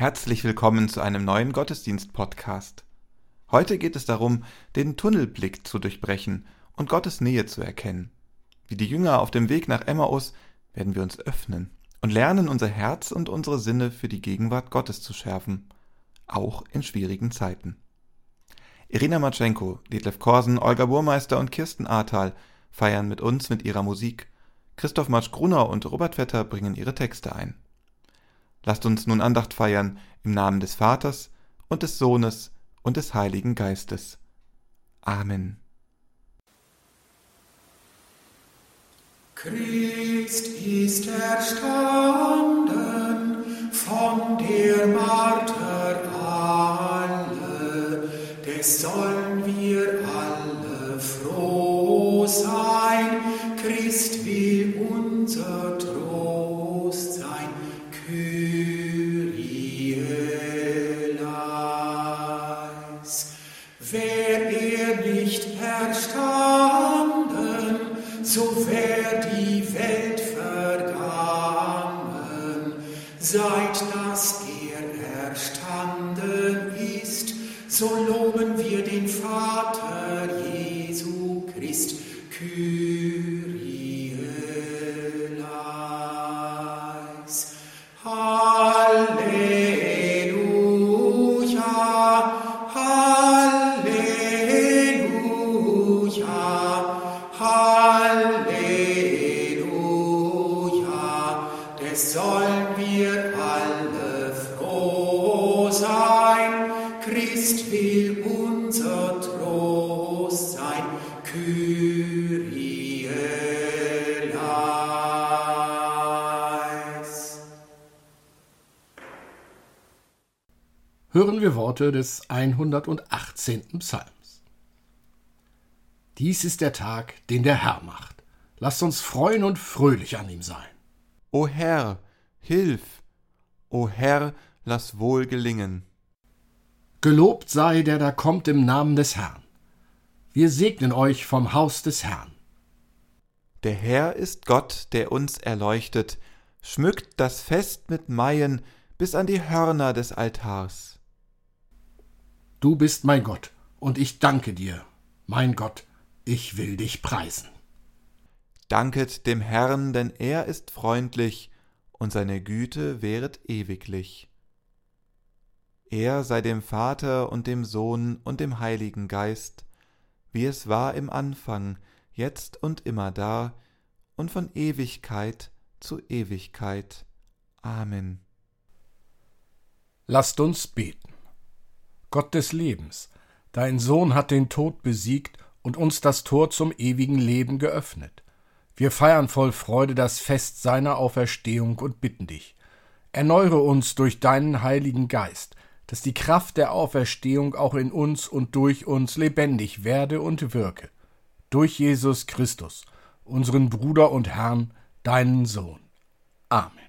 Herzlich willkommen zu einem neuen Gottesdienst-Podcast. Heute geht es darum, den Tunnelblick zu durchbrechen und Gottes Nähe zu erkennen. Wie die Jünger auf dem Weg nach Emmaus werden wir uns öffnen und lernen, unser Herz und unsere Sinne für die Gegenwart Gottes zu schärfen, auch in schwierigen Zeiten. Irina Matschenko, Detlef Korsen, Olga Burmeister und Kirsten Ahrtal feiern mit uns mit ihrer Musik. Christoph Matsch-Grunau und Robert Vetter bringen ihre Texte ein. Lasst uns nun Andacht feiern im Namen des Vaters und des Sohnes und des Heiligen Geistes. Amen. Christ ist erstanden Worte des 118. Psalms. Dies ist der Tag, den der Herr macht. Lasst uns freuen und fröhlich an ihm sein. O Herr, hilf! O Herr, lass wohl gelingen. Gelobt sei der da kommt im Namen des Herrn. Wir segnen euch vom Haus des Herrn. Der Herr ist Gott, der uns erleuchtet, schmückt das Fest mit Maien bis an die Hörner des Altars. Du bist mein Gott, und ich danke dir, mein Gott, ich will dich preisen. Danket dem Herrn, denn er ist freundlich, und seine Güte währet ewiglich. Er sei dem Vater und dem Sohn und dem Heiligen Geist, wie es war im Anfang, jetzt und immer da, und von Ewigkeit zu Ewigkeit. Amen. Lasst uns beten. Gott des Lebens, dein Sohn hat den Tod besiegt und uns das Tor zum ewigen Leben geöffnet. Wir feiern voll Freude das Fest seiner Auferstehung und bitten dich. Erneuere uns durch deinen Heiligen Geist, dass die Kraft der Auferstehung auch in uns und durch uns lebendig werde und wirke. Durch Jesus Christus, unseren Bruder und Herrn, deinen Sohn. Amen.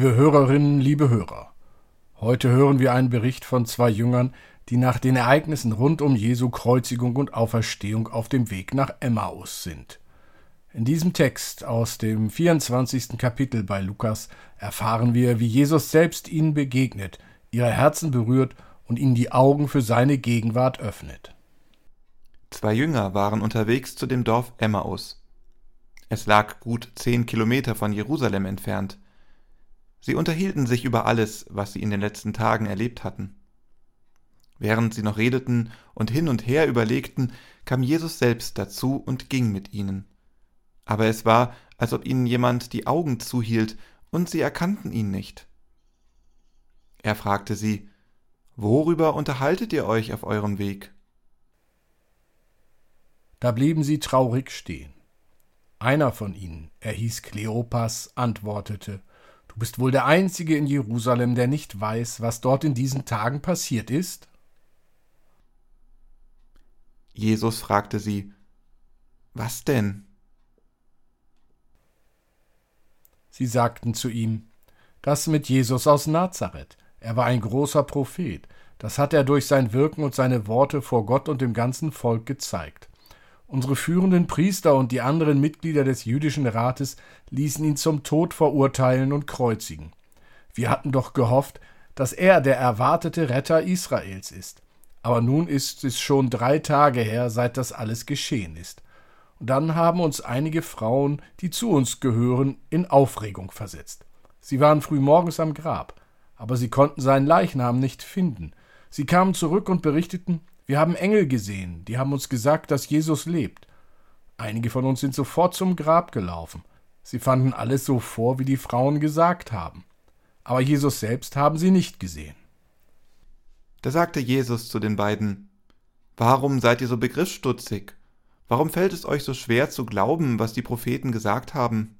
Liebe Hörerinnen, liebe Hörer, heute hören wir einen Bericht von zwei Jüngern, die nach den Ereignissen rund um Jesu Kreuzigung und Auferstehung auf dem Weg nach Emmaus sind. In diesem Text aus dem 24. Kapitel bei Lukas erfahren wir, wie Jesus selbst ihnen begegnet, ihre Herzen berührt und ihnen die Augen für seine Gegenwart öffnet. Zwei Jünger waren unterwegs zu dem Dorf Emmaus. Es lag gut zehn Kilometer von Jerusalem entfernt. Sie unterhielten sich über alles, was sie in den letzten Tagen erlebt hatten. Während sie noch redeten und hin und her überlegten, kam Jesus selbst dazu und ging mit ihnen. Aber es war, als ob ihnen jemand die Augen zuhielt, und sie erkannten ihn nicht. Er fragte sie, Worüber unterhaltet ihr euch auf eurem Weg? Da blieben sie traurig stehen. Einer von ihnen, er hieß Kleopas, antwortete, bist wohl der Einzige in Jerusalem, der nicht weiß, was dort in diesen Tagen passiert ist? Jesus fragte sie, Was denn? Sie sagten zu ihm, Das mit Jesus aus Nazareth. Er war ein großer Prophet. Das hat er durch sein Wirken und seine Worte vor Gott und dem ganzen Volk gezeigt. Unsere führenden Priester und die anderen Mitglieder des jüdischen Rates ließen ihn zum Tod verurteilen und kreuzigen. Wir hatten doch gehofft, dass er der erwartete Retter Israels ist. Aber nun ist es schon drei Tage her, seit das alles geschehen ist. Und dann haben uns einige Frauen, die zu uns gehören, in Aufregung versetzt. Sie waren früh morgens am Grab, aber sie konnten seinen Leichnam nicht finden. Sie kamen zurück und berichteten, wir haben Engel gesehen, die haben uns gesagt, dass Jesus lebt. Einige von uns sind sofort zum Grab gelaufen. Sie fanden alles so vor, wie die Frauen gesagt haben. Aber Jesus selbst haben sie nicht gesehen. Da sagte Jesus zu den beiden, Warum seid ihr so begriffsstutzig? Warum fällt es euch so schwer zu glauben, was die Propheten gesagt haben?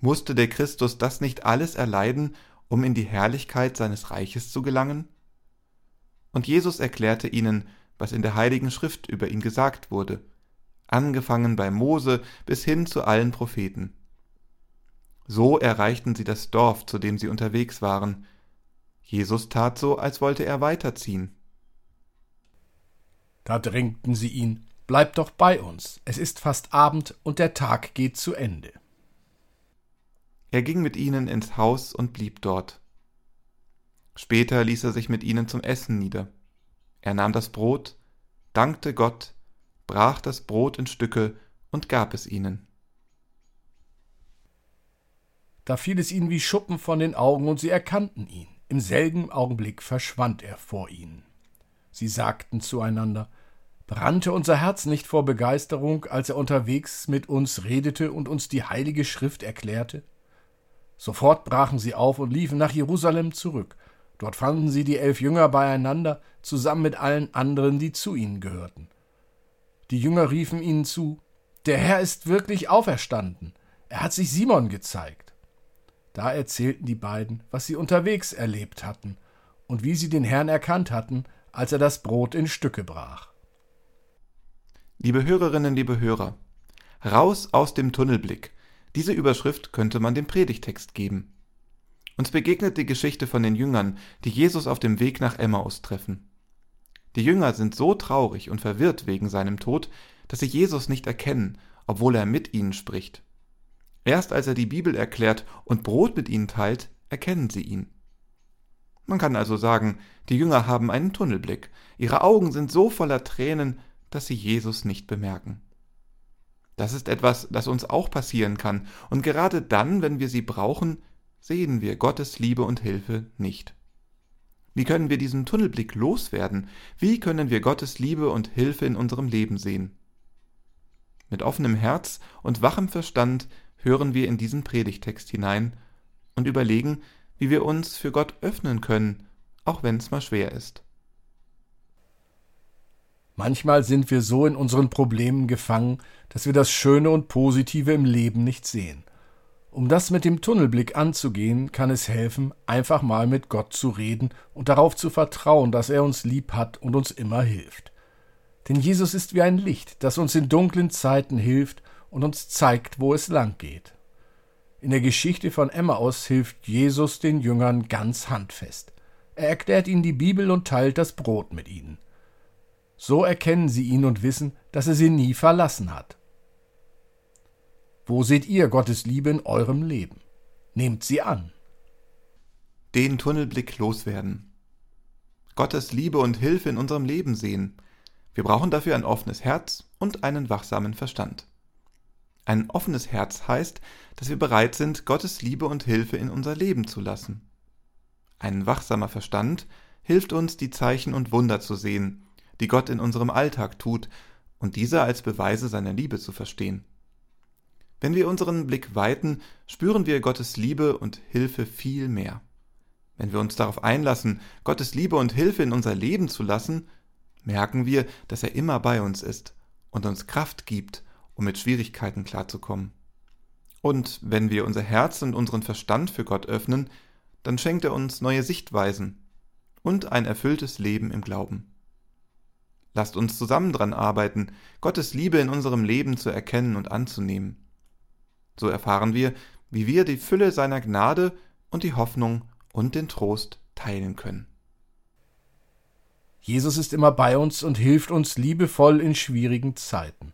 Musste der Christus das nicht alles erleiden, um in die Herrlichkeit seines Reiches zu gelangen? Und Jesus erklärte ihnen, was in der heiligen Schrift über ihn gesagt wurde, angefangen bei Mose bis hin zu allen Propheten. So erreichten sie das Dorf, zu dem sie unterwegs waren. Jesus tat so, als wollte er weiterziehen. Da drängten sie ihn, Bleib doch bei uns, es ist fast Abend und der Tag geht zu Ende. Er ging mit ihnen ins Haus und blieb dort. Später ließ er sich mit ihnen zum Essen nieder. Er nahm das Brot, dankte Gott, brach das Brot in Stücke und gab es ihnen. Da fiel es ihnen wie Schuppen von den Augen und sie erkannten ihn. Im selben Augenblick verschwand er vor ihnen. Sie sagten zueinander, Brannte unser Herz nicht vor Begeisterung, als er unterwegs mit uns redete und uns die heilige Schrift erklärte? Sofort brachen sie auf und liefen nach Jerusalem zurück. Dort fanden sie die elf Jünger beieinander, zusammen mit allen anderen, die zu ihnen gehörten. Die Jünger riefen ihnen zu, Der Herr ist wirklich auferstanden. Er hat sich Simon gezeigt. Da erzählten die beiden, was sie unterwegs erlebt hatten und wie sie den Herrn erkannt hatten, als er das Brot in Stücke brach. Liebe Hörerinnen, liebe Hörer, raus aus dem Tunnelblick. Diese Überschrift könnte man dem Predigtext geben. Uns begegnet die Geschichte von den Jüngern, die Jesus auf dem Weg nach Emmaus treffen. Die Jünger sind so traurig und verwirrt wegen seinem Tod, dass sie Jesus nicht erkennen, obwohl er mit ihnen spricht. Erst als er die Bibel erklärt und Brot mit ihnen teilt, erkennen sie ihn. Man kann also sagen, die Jünger haben einen Tunnelblick. Ihre Augen sind so voller Tränen, dass sie Jesus nicht bemerken. Das ist etwas, das uns auch passieren kann, und gerade dann, wenn wir sie brauchen, sehen wir Gottes Liebe und Hilfe nicht. Wie können wir diesen Tunnelblick loswerden? Wie können wir Gottes Liebe und Hilfe in unserem Leben sehen? Mit offenem Herz und wachem Verstand hören wir in diesen Predigtext hinein und überlegen, wie wir uns für Gott öffnen können, auch wenn es mal schwer ist. Manchmal sind wir so in unseren Problemen gefangen, dass wir das Schöne und Positive im Leben nicht sehen. Um das mit dem Tunnelblick anzugehen, kann es helfen, einfach mal mit Gott zu reden und darauf zu vertrauen, dass er uns lieb hat und uns immer hilft. Denn Jesus ist wie ein Licht, das uns in dunklen Zeiten hilft und uns zeigt, wo es lang geht. In der Geschichte von Emmaus hilft Jesus den Jüngern ganz handfest. Er erklärt ihnen die Bibel und teilt das Brot mit ihnen. So erkennen sie ihn und wissen, dass er sie nie verlassen hat. Wo seht ihr Gottes Liebe in eurem Leben? Nehmt sie an. Den Tunnelblick loswerden. Gottes Liebe und Hilfe in unserem Leben sehen. Wir brauchen dafür ein offenes Herz und einen wachsamen Verstand. Ein offenes Herz heißt, dass wir bereit sind, Gottes Liebe und Hilfe in unser Leben zu lassen. Ein wachsamer Verstand hilft uns, die Zeichen und Wunder zu sehen, die Gott in unserem Alltag tut, und diese als Beweise seiner Liebe zu verstehen. Wenn wir unseren Blick weiten, spüren wir Gottes Liebe und Hilfe viel mehr. Wenn wir uns darauf einlassen, Gottes Liebe und Hilfe in unser Leben zu lassen, merken wir, dass er immer bei uns ist und uns Kraft gibt, um mit Schwierigkeiten klarzukommen. Und wenn wir unser Herz und unseren Verstand für Gott öffnen, dann schenkt er uns neue Sichtweisen und ein erfülltes Leben im Glauben. Lasst uns zusammen dran arbeiten, Gottes Liebe in unserem Leben zu erkennen und anzunehmen. So erfahren wir, wie wir die Fülle seiner Gnade und die Hoffnung und den Trost teilen können. Jesus ist immer bei uns und hilft uns liebevoll in schwierigen Zeiten.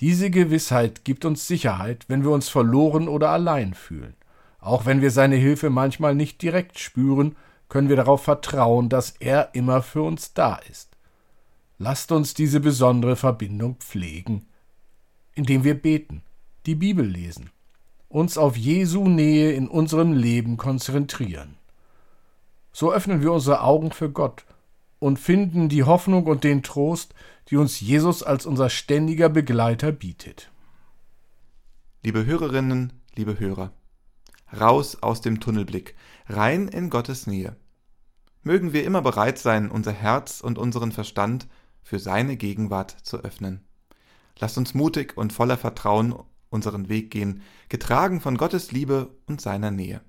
Diese Gewissheit gibt uns Sicherheit, wenn wir uns verloren oder allein fühlen. Auch wenn wir seine Hilfe manchmal nicht direkt spüren, können wir darauf vertrauen, dass er immer für uns da ist. Lasst uns diese besondere Verbindung pflegen, indem wir beten, die Bibel lesen uns auf Jesu Nähe in unserem Leben konzentrieren. So öffnen wir unsere Augen für Gott und finden die Hoffnung und den Trost, die uns Jesus als unser ständiger Begleiter bietet. Liebe Hörerinnen, liebe Hörer, raus aus dem Tunnelblick, rein in Gottes Nähe. Mögen wir immer bereit sein, unser Herz und unseren Verstand für seine Gegenwart zu öffnen. Lasst uns mutig und voller Vertrauen unseren Weg gehen, getragen von Gottes Liebe und seiner Nähe.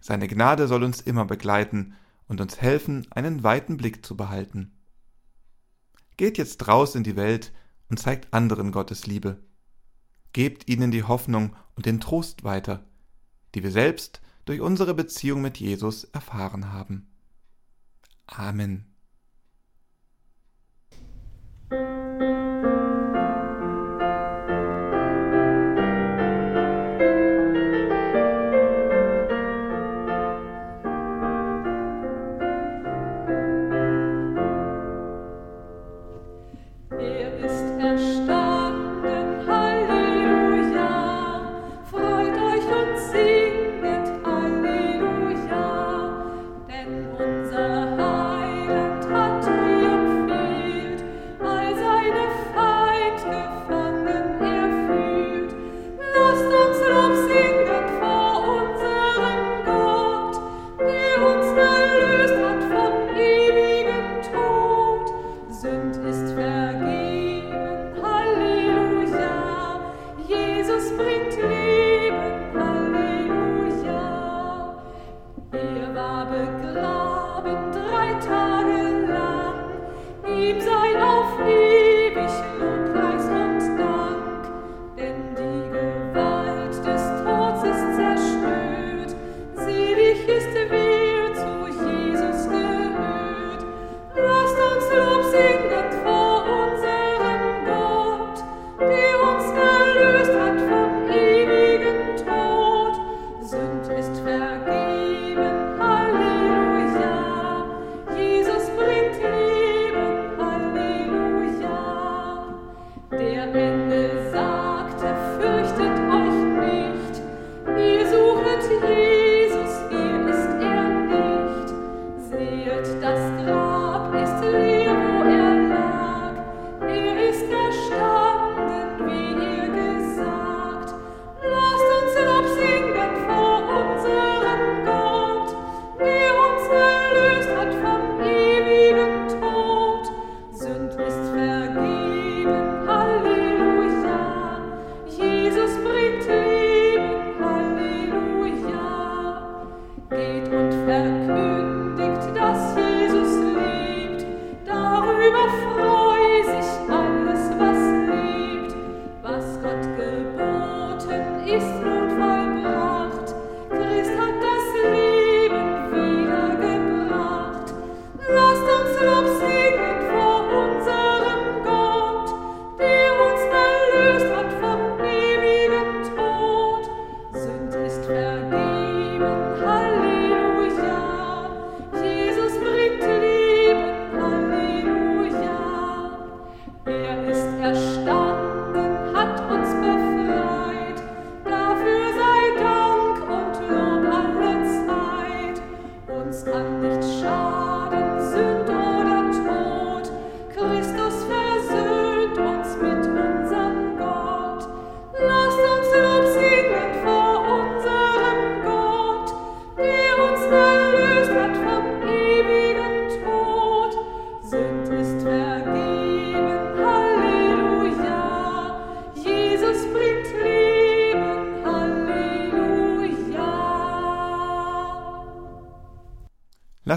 Seine Gnade soll uns immer begleiten und uns helfen, einen weiten Blick zu behalten. Geht jetzt raus in die Welt und zeigt anderen Gottes Liebe. Gebt ihnen die Hoffnung und den Trost weiter, die wir selbst durch unsere Beziehung mit Jesus erfahren haben. Amen.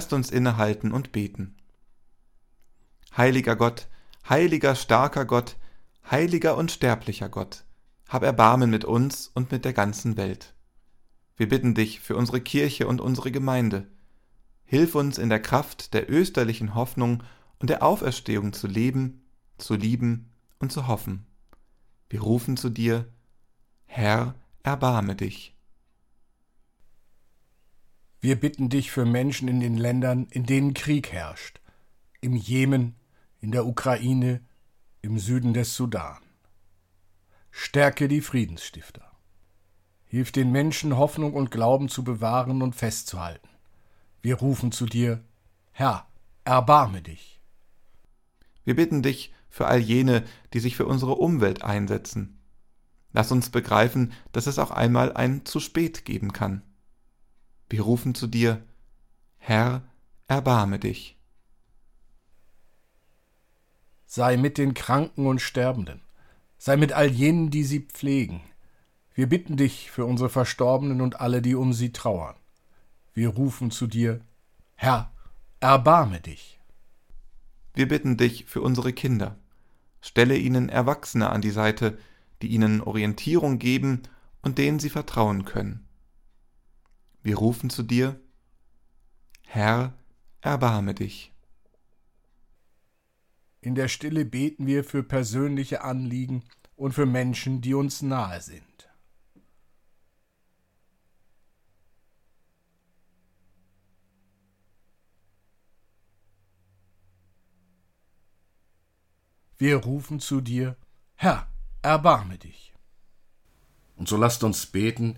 Lasst uns innehalten und beten. Heiliger Gott, heiliger, starker Gott, heiliger und sterblicher Gott, hab Erbarmen mit uns und mit der ganzen Welt. Wir bitten dich für unsere Kirche und unsere Gemeinde. Hilf uns in der Kraft der österlichen Hoffnung und der Auferstehung zu leben, zu lieben und zu hoffen. Wir rufen zu dir, Herr, erbarme dich. Wir bitten dich für Menschen in den Ländern, in denen Krieg herrscht, im Jemen, in der Ukraine, im Süden des Sudan. Stärke die Friedensstifter. Hilf den Menschen, Hoffnung und Glauben zu bewahren und festzuhalten. Wir rufen zu dir, Herr, erbarme dich. Wir bitten dich für all jene, die sich für unsere Umwelt einsetzen. Lass uns begreifen, dass es auch einmal ein zu spät geben kann. Wir rufen zu dir, Herr, erbarme dich. Sei mit den Kranken und Sterbenden, sei mit all jenen, die sie pflegen. Wir bitten dich für unsere Verstorbenen und alle, die um sie trauern. Wir rufen zu dir, Herr, erbarme dich. Wir bitten dich für unsere Kinder. Stelle ihnen Erwachsene an die Seite, die ihnen Orientierung geben und denen sie vertrauen können. Wir rufen zu dir, Herr, erbarme dich. In der Stille beten wir für persönliche Anliegen und für Menschen, die uns nahe sind. Wir rufen zu dir, Herr, erbarme dich. Und so lasst uns beten,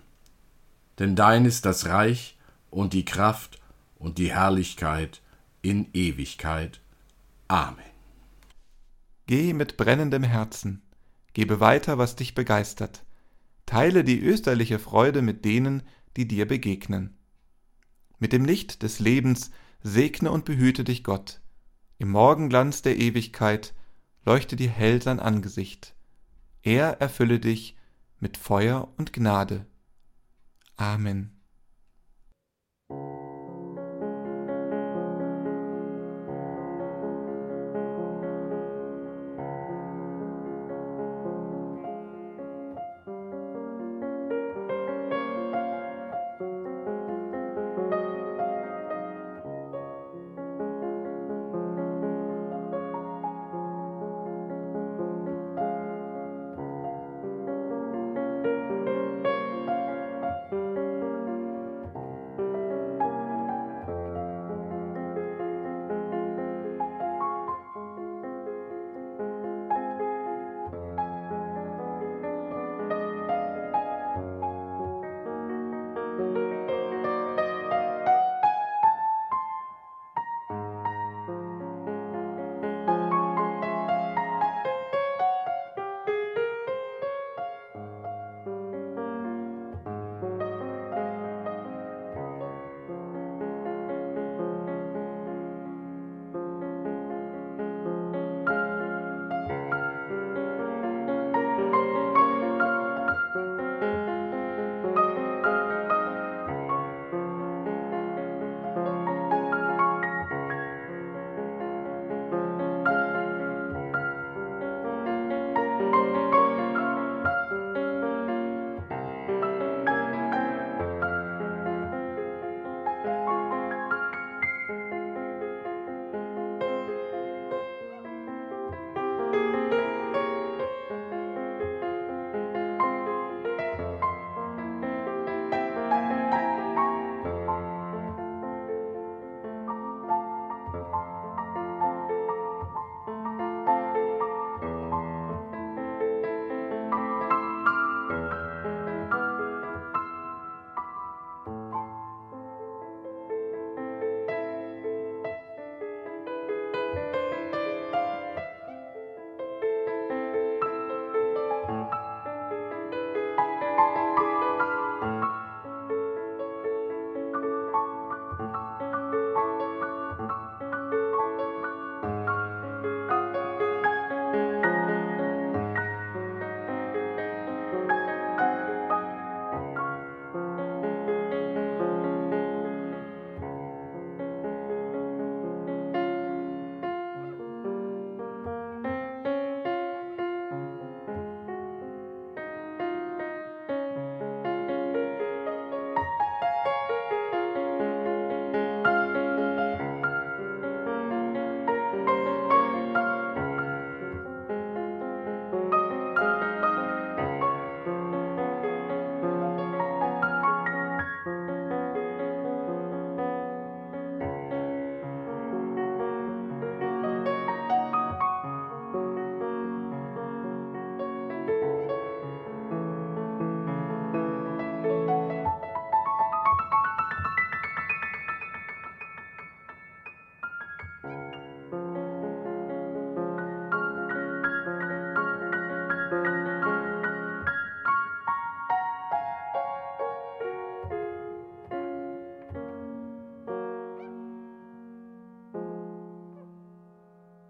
Denn dein ist das Reich und die Kraft und die Herrlichkeit in Ewigkeit. Amen. Geh mit brennendem Herzen, gebe weiter, was dich begeistert, teile die österliche Freude mit denen, die dir begegnen. Mit dem Licht des Lebens segne und behüte dich Gott, im Morgenglanz der Ewigkeit leuchte dir hell sein Angesicht, er erfülle dich mit Feuer und Gnade. Amen.